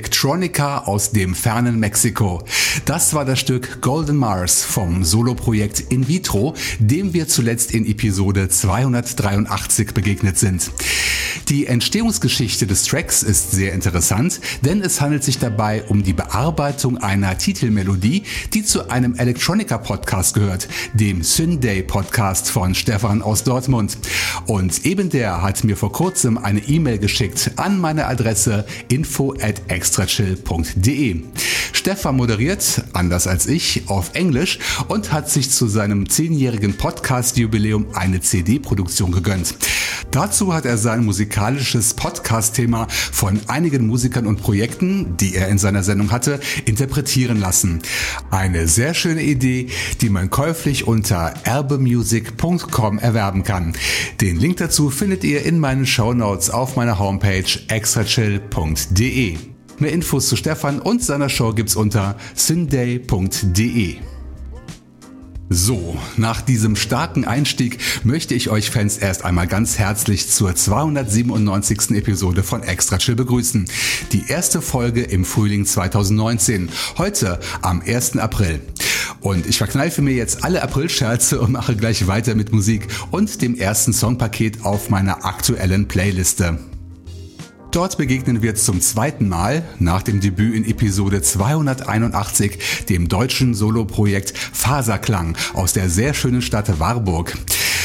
Electronica aus dem fernen Mexiko. Das war das Stück Golden Mars vom Soloprojekt In Vitro, dem wir zuletzt in Episode 283 begegnet sind. Die Entstehungsgeschichte des Tracks ist sehr interessant, denn es handelt sich dabei um die Bearbeitung einer Titelmelodie, die zu einem Electronica-Podcast gehört, dem Synday Podcast von Stefan aus Dortmund. Und eben der hat mir vor kurzem eine E-Mail geschickt an meine Adresse info at extrachill.de. Stefan moderiert, anders als ich, auf Englisch und hat sich zu seinem zehnjährigen Podcast-Jubiläum eine CD-Produktion gegönnt. Dazu hat er sein musikalisches Podcast-Thema von einigen Musikern und Projekten, die er in seiner Sendung hatte, interpretieren lassen. Eine sehr schöne Idee, die man käuflich unter erbemusic.com erwerben kann. Den Link dazu findet ihr in meinen Show Notes auf meiner Homepage extrachill.de. Mehr Infos zu Stefan und seiner Show gibt's unter synday.de. So, nach diesem starken Einstieg möchte ich euch Fans erst einmal ganz herzlich zur 297. Episode von Extra Chill begrüßen. Die erste Folge im Frühling 2019. Heute am 1. April. Und ich verkneife mir jetzt alle Aprilscherze und mache gleich weiter mit Musik und dem ersten Songpaket auf meiner aktuellen Playliste. Dort begegnen wir zum zweiten Mal nach dem Debüt in Episode 281 dem deutschen Soloprojekt Faserklang aus der sehr schönen Stadt Warburg.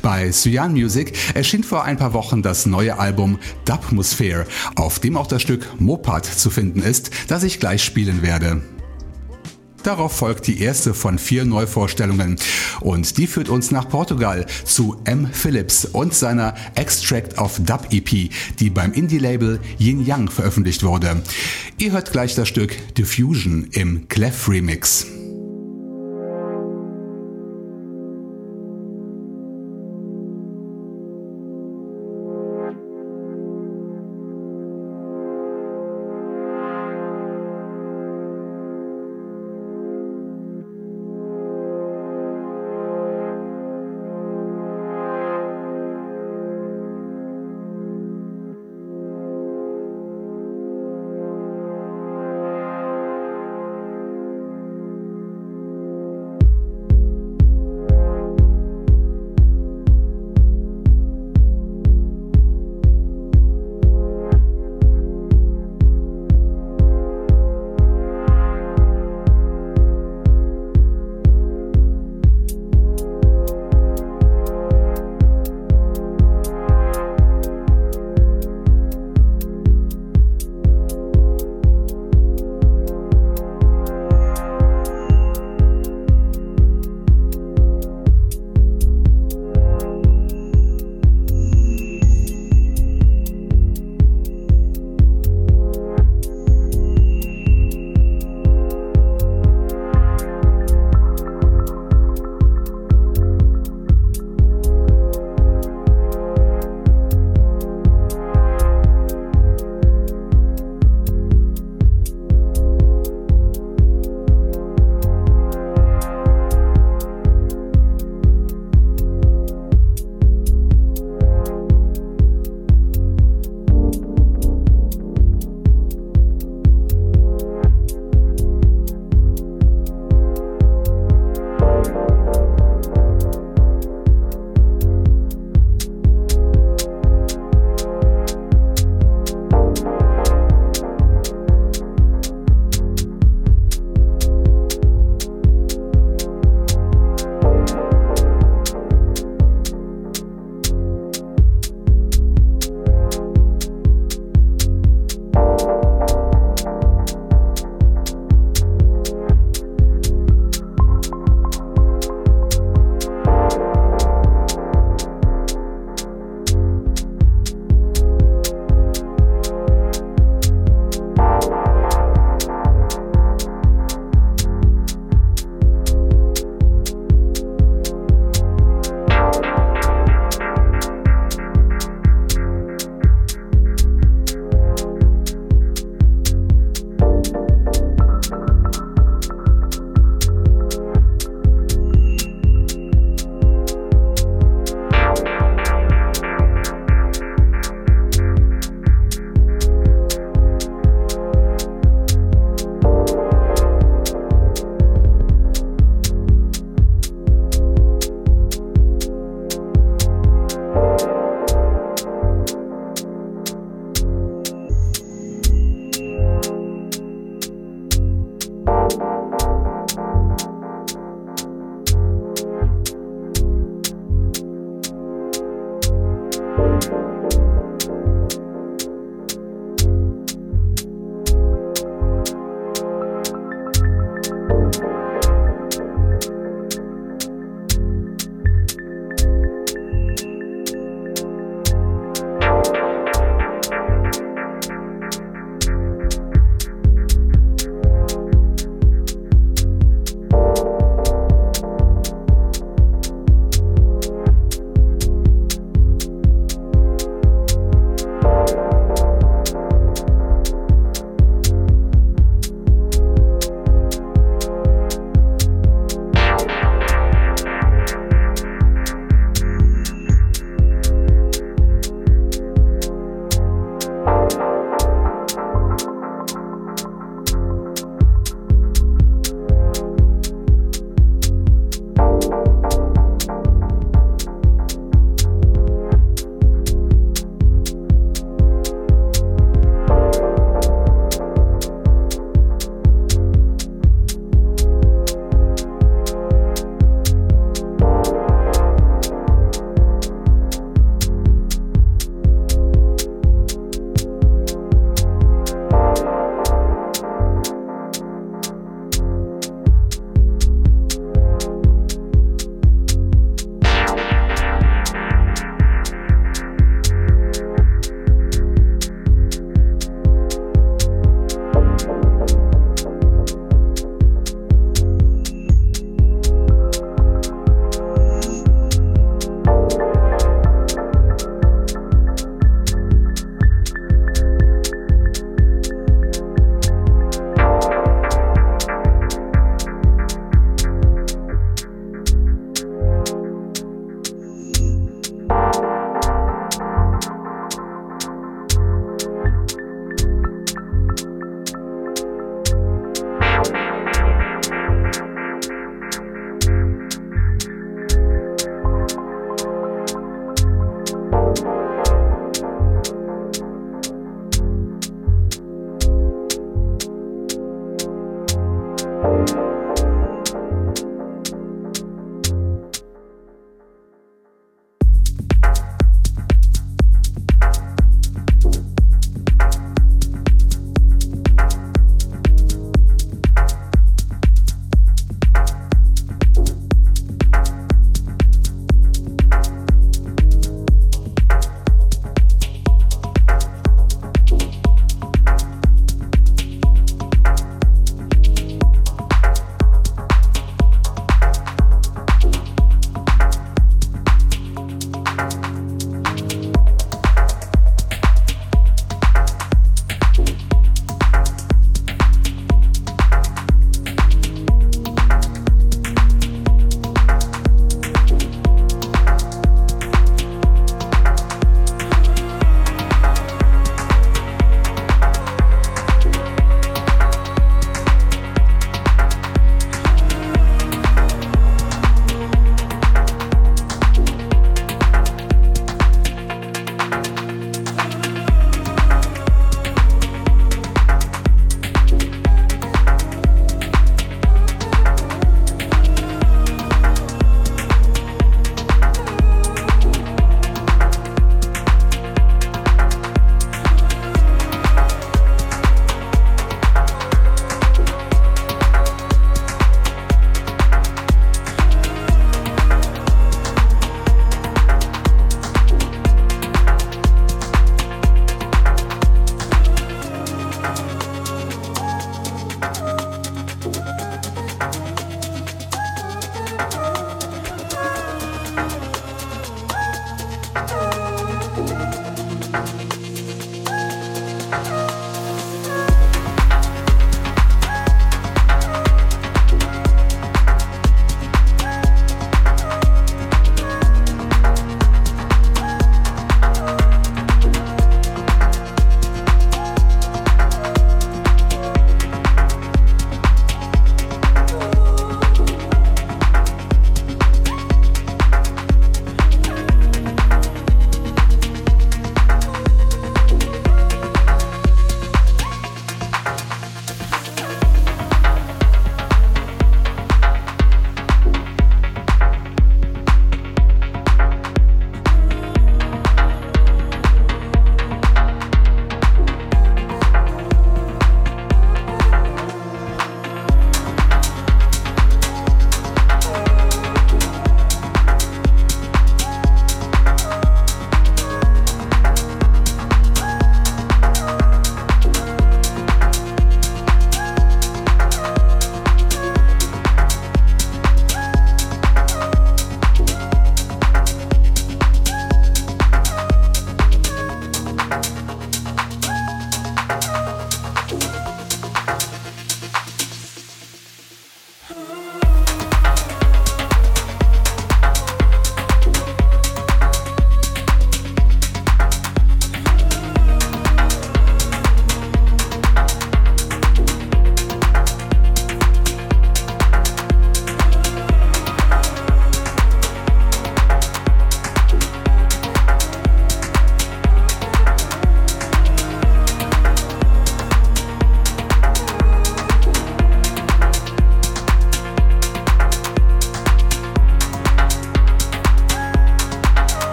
Bei Cyan Music erschien vor ein paar Wochen das neue Album Dubmosphere, auf dem auch das Stück Mopad zu finden ist, das ich gleich spielen werde. Darauf folgt die erste von vier Neuvorstellungen und die führt uns nach Portugal zu M. Phillips und seiner Extract of Dub EP, die beim Indie-Label Yin Yang veröffentlicht wurde. Ihr hört gleich das Stück Diffusion im Clef Remix.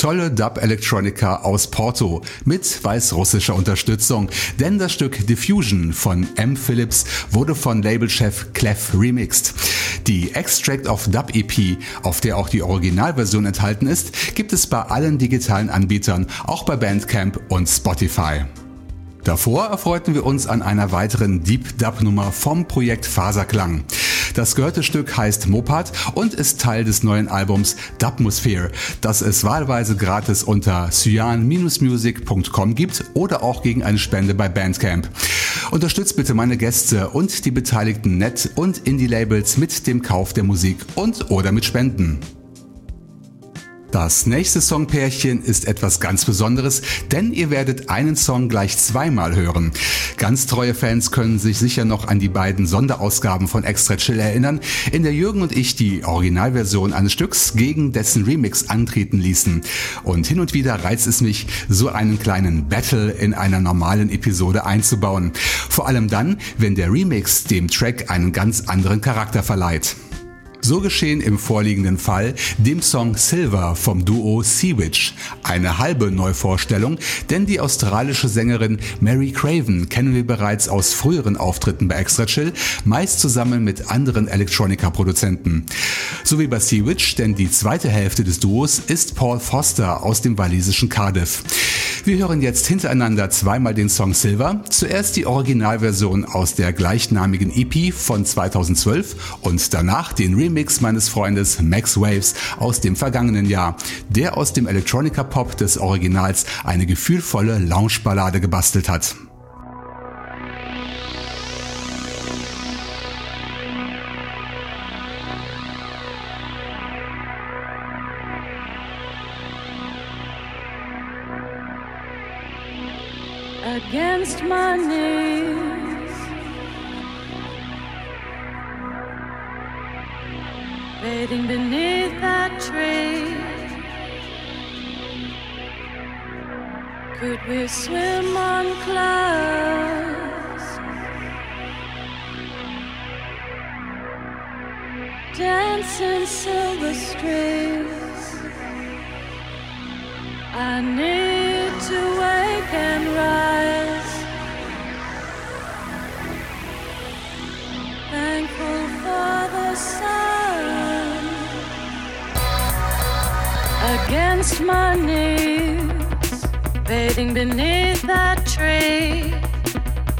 Tolle Dub Electronica aus Porto mit weißrussischer Unterstützung, denn das Stück Diffusion von M. Phillips wurde von Labelchef Clef remixed. Die Extract of Dub EP, auf der auch die Originalversion enthalten ist, gibt es bei allen digitalen Anbietern, auch bei Bandcamp und Spotify. Davor erfreuten wir uns an einer weiteren Deep Dub Nummer vom Projekt Faserklang. Das gehörte Stück heißt Mopad und ist Teil des neuen Albums Dubmosphere, das es wahlweise gratis unter cyan-music.com gibt oder auch gegen eine Spende bei Bandcamp. Unterstützt bitte meine Gäste und die beteiligten Net- und Indie-Labels mit dem Kauf der Musik und oder mit Spenden. Das nächste Songpärchen ist etwas ganz Besonderes, denn ihr werdet einen Song gleich zweimal hören. Ganz treue Fans können sich sicher noch an die beiden Sonderausgaben von Extra Chill erinnern, in der Jürgen und ich die Originalversion eines Stücks gegen dessen Remix antreten ließen. Und hin und wieder reizt es mich, so einen kleinen Battle in einer normalen Episode einzubauen. Vor allem dann, wenn der Remix dem Track einen ganz anderen Charakter verleiht. So geschehen im vorliegenden Fall dem Song Silver vom Duo Sea-Witch. Eine halbe Neuvorstellung, denn die australische Sängerin Mary Craven kennen wir bereits aus früheren Auftritten bei Extra Chill, meist zusammen mit anderen Electronica-Produzenten. So wie bei Sea-Witch, denn die zweite Hälfte des Duos ist Paul Foster aus dem walisischen Cardiff. Wir hören jetzt hintereinander zweimal den Song Silver. Zuerst die Originalversion aus der gleichnamigen EP von 2012 und danach den Remix meines Freundes Max Waves aus dem vergangenen Jahr, der aus dem Electronica Pop des Originals eine gefühlvolle Lounge-Ballade gebastelt hat. Swim on clouds? Dance in silver streets. I need to wake and rise. Thankful for the sun. Against my knees, bathing beneath that tree.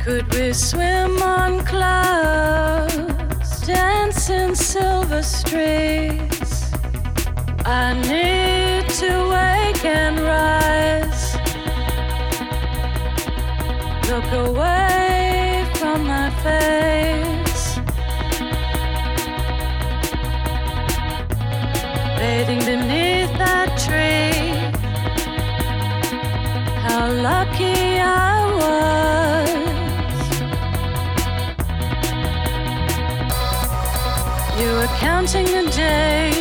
Could we swim on clouds, dancing silver streets? I need to wake and rise. Look away from my face. Counting the days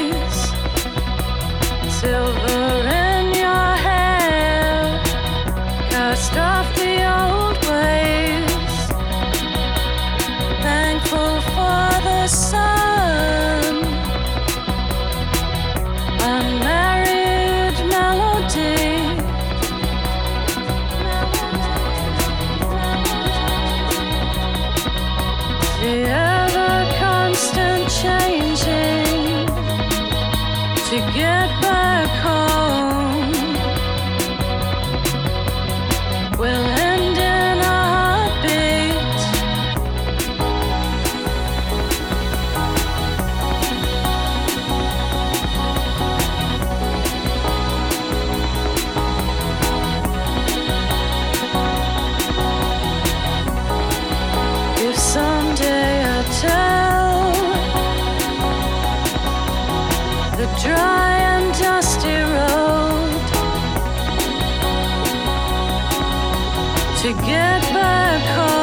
the cold.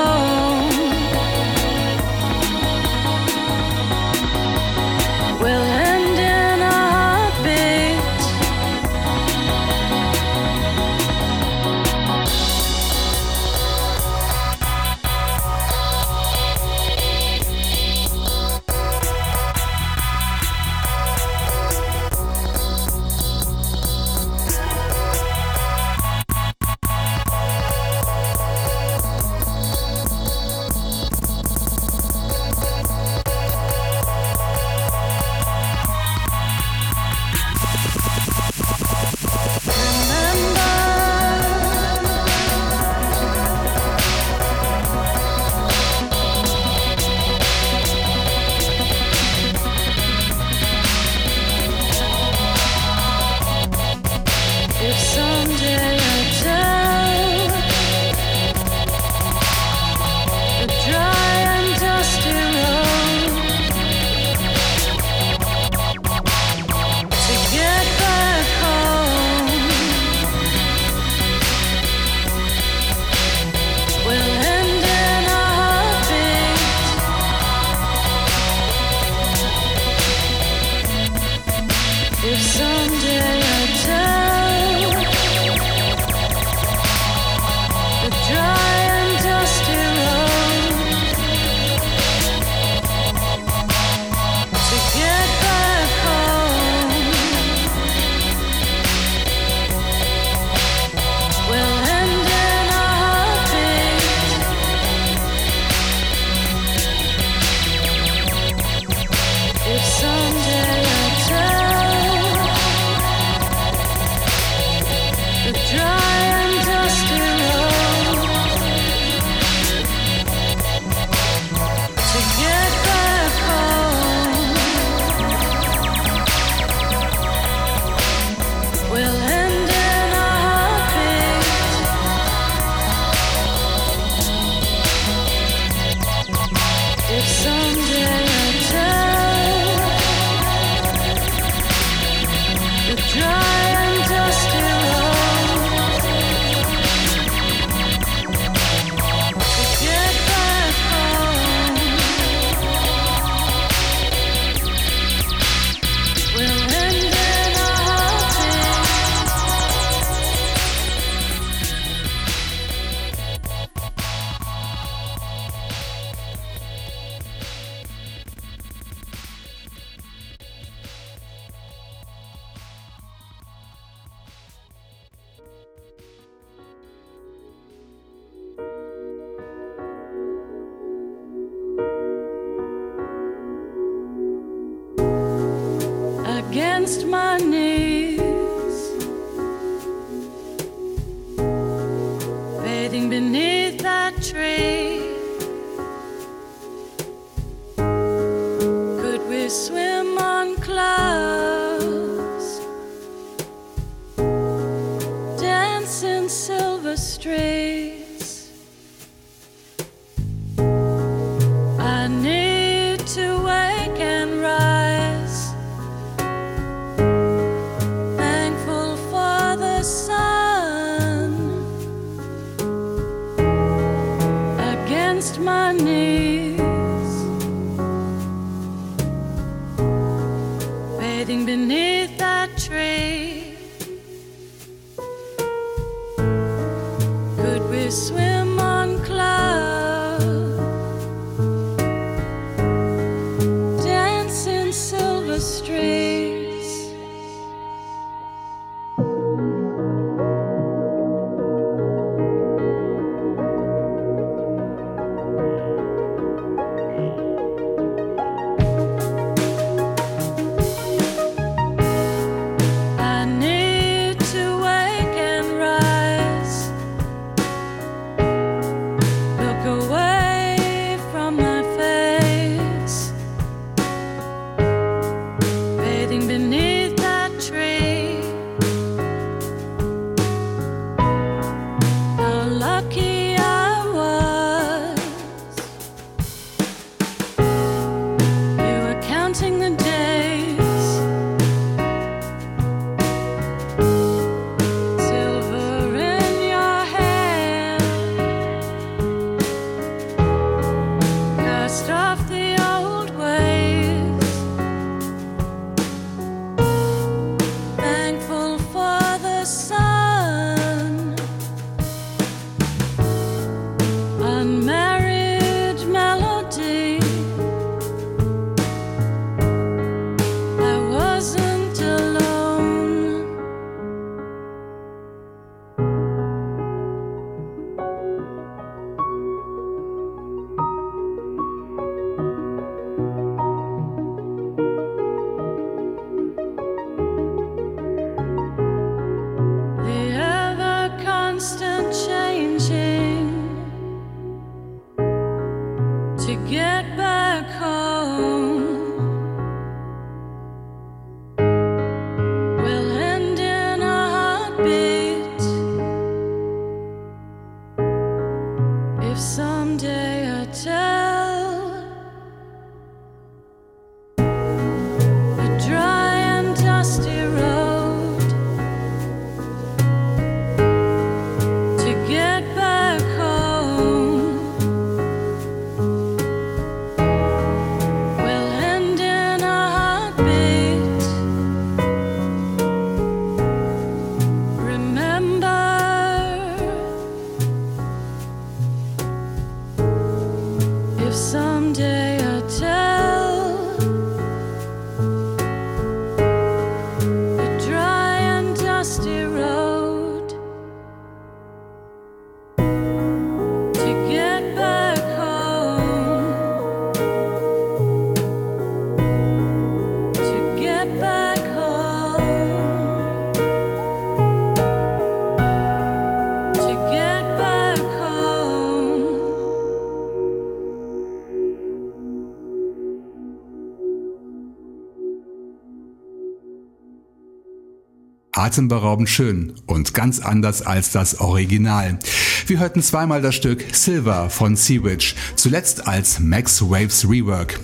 Atemberaubend schön und ganz anders als das Original. Wir hörten zweimal das Stück Silver von Sea Witch, zuletzt als Max Waves Rework.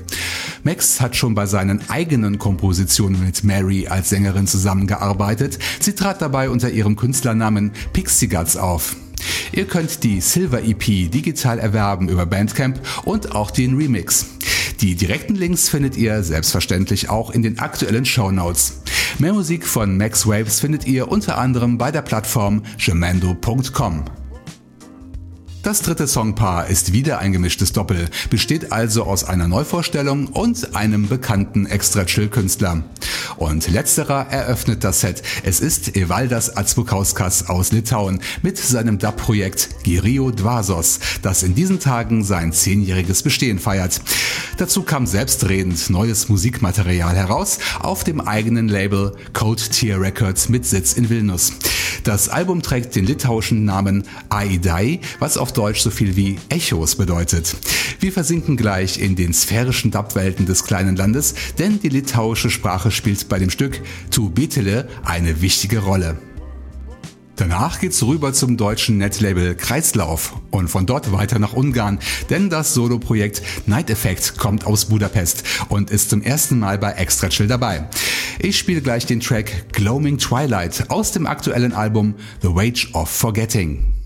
Max hat schon bei seinen eigenen Kompositionen mit Mary als Sängerin zusammengearbeitet. Sie trat dabei unter ihrem Künstlernamen Pixie Guts auf. Ihr könnt die Silver EP digital erwerben über Bandcamp und auch den Remix. Die direkten Links findet ihr selbstverständlich auch in den aktuellen Shownotes. Mehr Musik von Max Waves findet ihr unter anderem bei der Plattform gemendo.com. Das dritte Songpaar ist wieder ein gemischtes Doppel, besteht also aus einer Neuvorstellung und einem bekannten Extra-Chill-Künstler. Und letzterer eröffnet das Set. Es ist Evaldas Atsvukauskas aus Litauen mit seinem Dub-Projekt Girio Dvasos, das in diesen Tagen sein zehnjähriges Bestehen feiert. Dazu kam selbstredend neues Musikmaterial heraus auf dem eigenen Label Code Tier Records mit Sitz in Vilnius. Das Album trägt den litauischen Namen Aidai, was auf Deutsch so viel wie Echos bedeutet. Wir versinken gleich in den sphärischen Dub-Welten des kleinen Landes, denn die litauische Sprache spielt bei dem Stück Tu Betele eine wichtige Rolle. Danach geht's rüber zum deutschen Netlabel Kreislauf und von dort weiter nach Ungarn, denn das Soloprojekt Night Effect kommt aus Budapest und ist zum ersten Mal bei Extra Chill dabei. Ich spiele gleich den Track Gloaming Twilight aus dem aktuellen Album The Wage of Forgetting.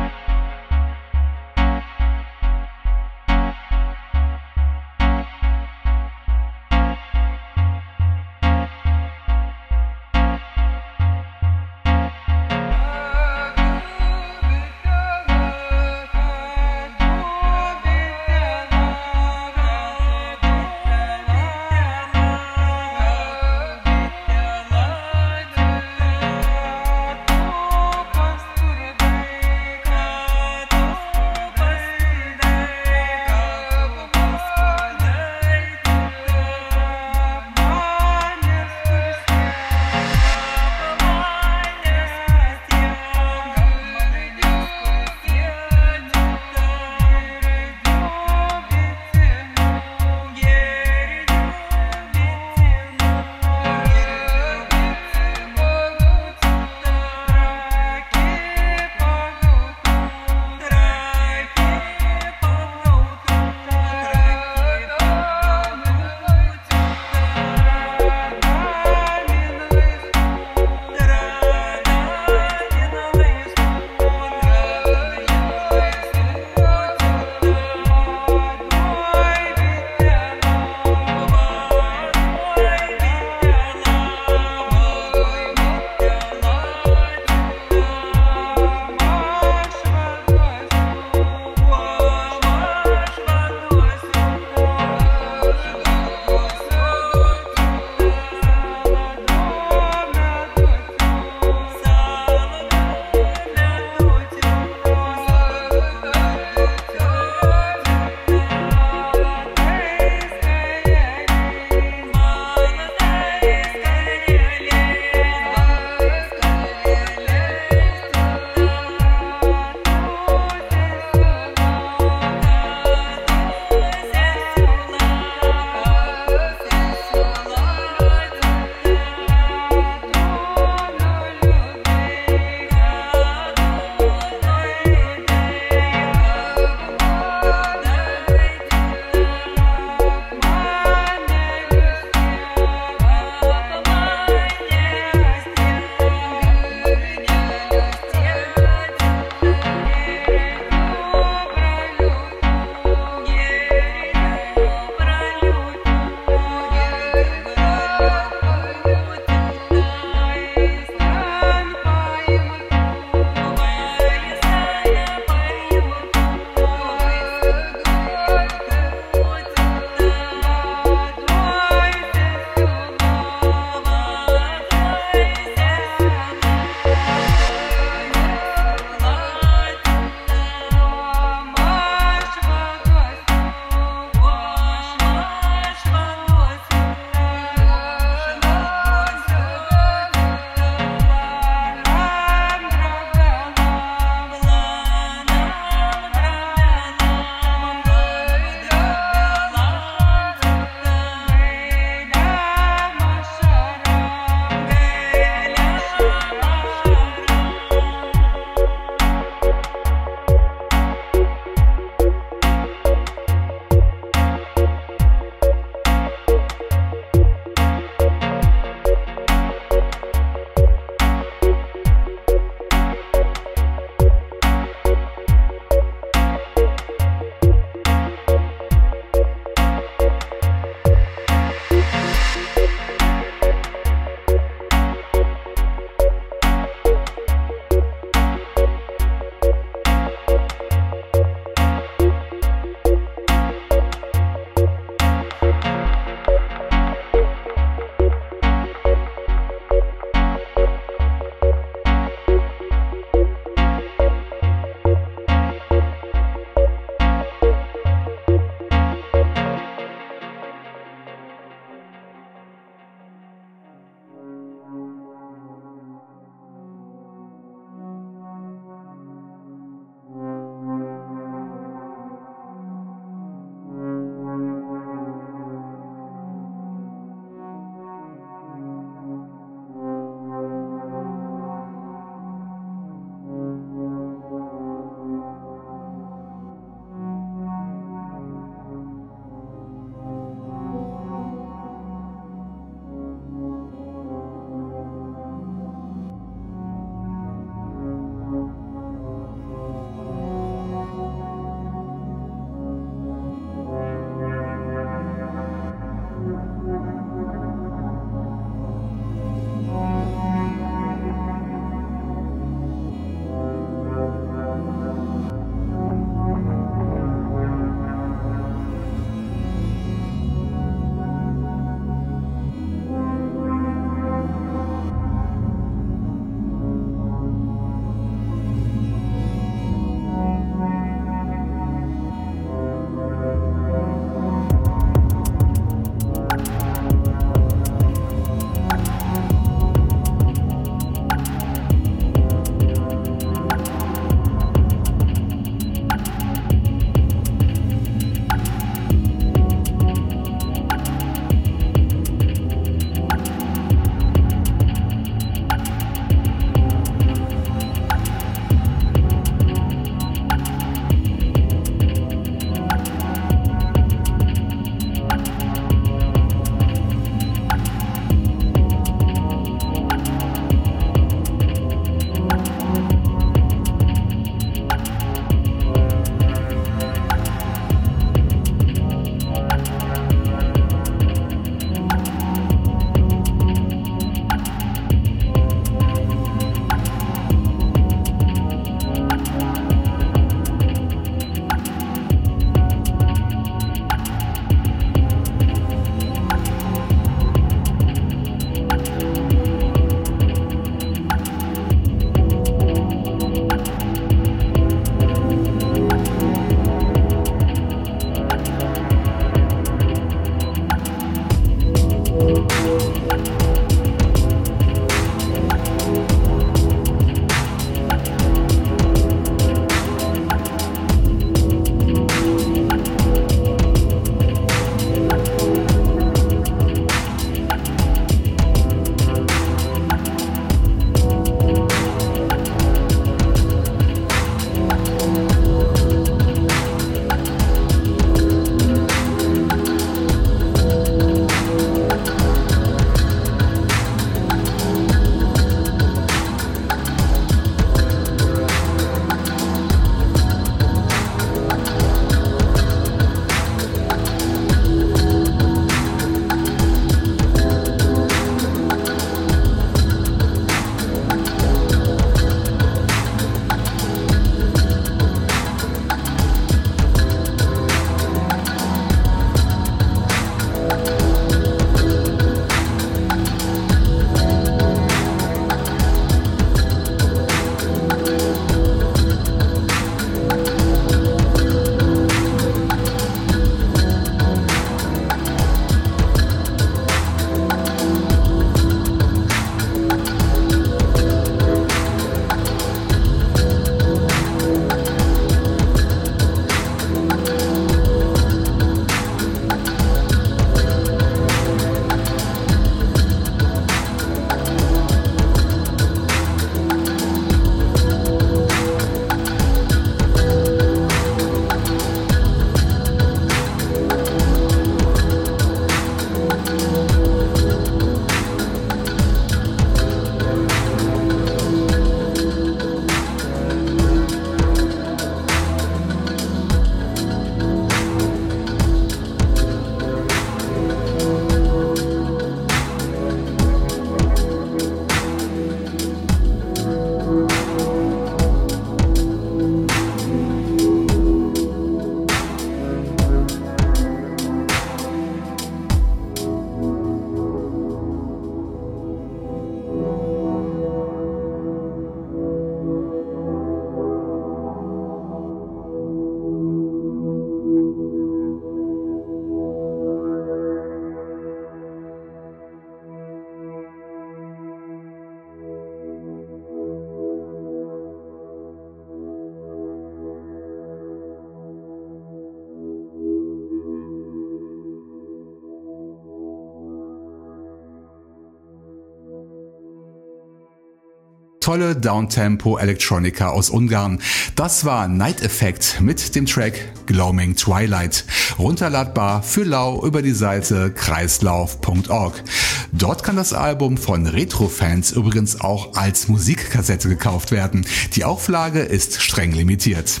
Tolle Downtempo Electronica aus Ungarn. Das war Night Effect mit dem Track Gloaming Twilight. Runterladbar für Lau über die Seite kreislauf.org. Dort kann das Album von Retro-Fans übrigens auch als Musikkassette gekauft werden. Die Auflage ist streng limitiert.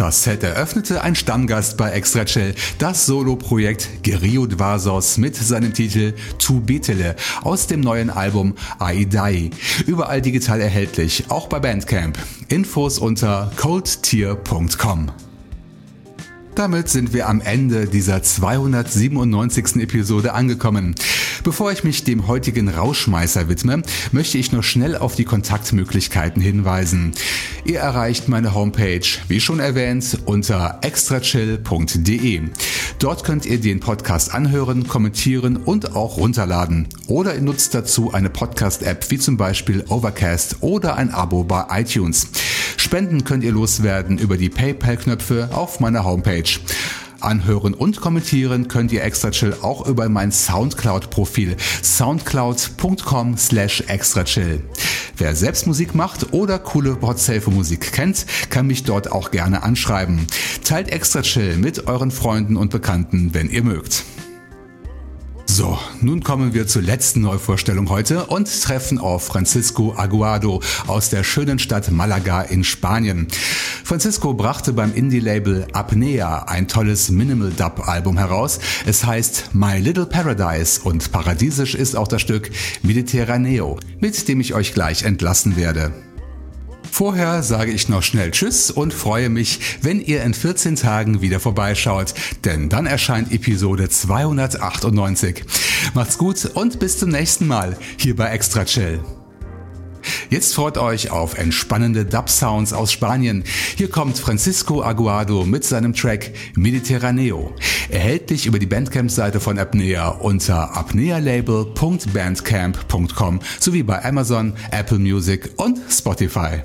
Das Set eröffnete ein Stammgast bei Extra Chill, das Solo-Projekt Gerio Dvasos mit seinem Titel Tu Betele aus dem neuen Album Aidai. Überall digital erhältlich, auch bei Bandcamp. Infos unter coldtier.com. Damit sind wir am Ende dieser 297. Episode angekommen. Bevor ich mich dem heutigen Rauschmeißer widme, möchte ich noch schnell auf die Kontaktmöglichkeiten hinweisen. Ihr erreicht meine Homepage, wie schon erwähnt, unter extrachill.de. Dort könnt ihr den Podcast anhören, kommentieren und auch runterladen. Oder ihr nutzt dazu eine Podcast-App wie zum Beispiel Overcast oder ein Abo bei iTunes. Spenden könnt ihr loswerden über die PayPal-Knöpfe auf meiner Homepage. Anhören und kommentieren könnt ihr Extra Chill auch über mein Soundcloud-Profil soundcloud.com slash extrachill. Wer selbst Musik macht oder coole Podsafe-Musik kennt, kann mich dort auch gerne anschreiben. Teilt Extra Chill mit euren Freunden und Bekannten, wenn ihr mögt. So, nun kommen wir zur letzten Neuvorstellung heute und treffen auf Francisco Aguado aus der schönen Stadt Malaga in Spanien. Francisco brachte beim Indie-Label Apnea ein tolles Minimal-Dub-Album heraus. Es heißt My Little Paradise und paradiesisch ist auch das Stück Mediterraneo, mit dem ich euch gleich entlassen werde. Vorher sage ich noch schnell Tschüss und freue mich, wenn ihr in 14 Tagen wieder vorbeischaut, denn dann erscheint Episode 298. Macht's gut und bis zum nächsten Mal hier bei Extra Chill. Jetzt freut euch auf entspannende Dub-Sounds aus Spanien. Hier kommt Francisco Aguado mit seinem Track Mediterraneo. Erhältlich über die Bandcamp-Seite von Apnea unter apnealabel.bandcamp.com sowie bei Amazon, Apple Music und Spotify.